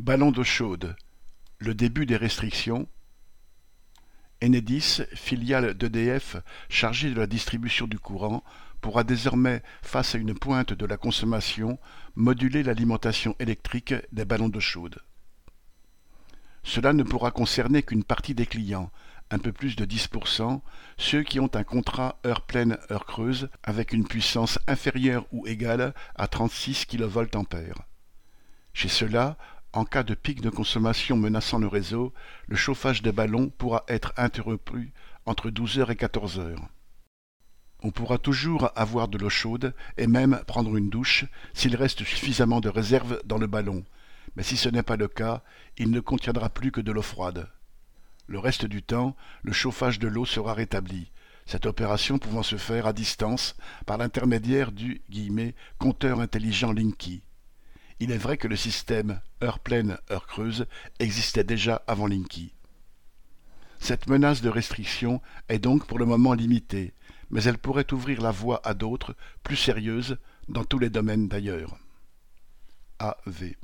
Ballon d'eau chaude: le début des restrictions Enedis, filiale d'EDF chargée de la distribution du courant, pourra désormais, face à une pointe de la consommation, moduler l'alimentation électrique des ballons d'eau chaude. Cela ne pourra concerner qu'une partie des clients, un peu plus de 10%, ceux qui ont un contrat heure pleine heure creuse avec une puissance inférieure ou égale à 36 kVA. Chez ceux-là, en cas de pic de consommation menaçant le réseau, le chauffage des ballons pourra être interrompu entre 12h et 14h. On pourra toujours avoir de l'eau chaude et même prendre une douche s'il reste suffisamment de réserve dans le ballon, mais si ce n'est pas le cas, il ne contiendra plus que de l'eau froide. Le reste du temps, le chauffage de l'eau sera rétabli, cette opération pouvant se faire à distance par l'intermédiaire du « compteur intelligent Linky ». Il est vrai que le système heure pleine, heure creuse existait déjà avant Linky. Cette menace de restriction est donc pour le moment limitée, mais elle pourrait ouvrir la voie à d'autres, plus sérieuses, dans tous les domaines d'ailleurs. AV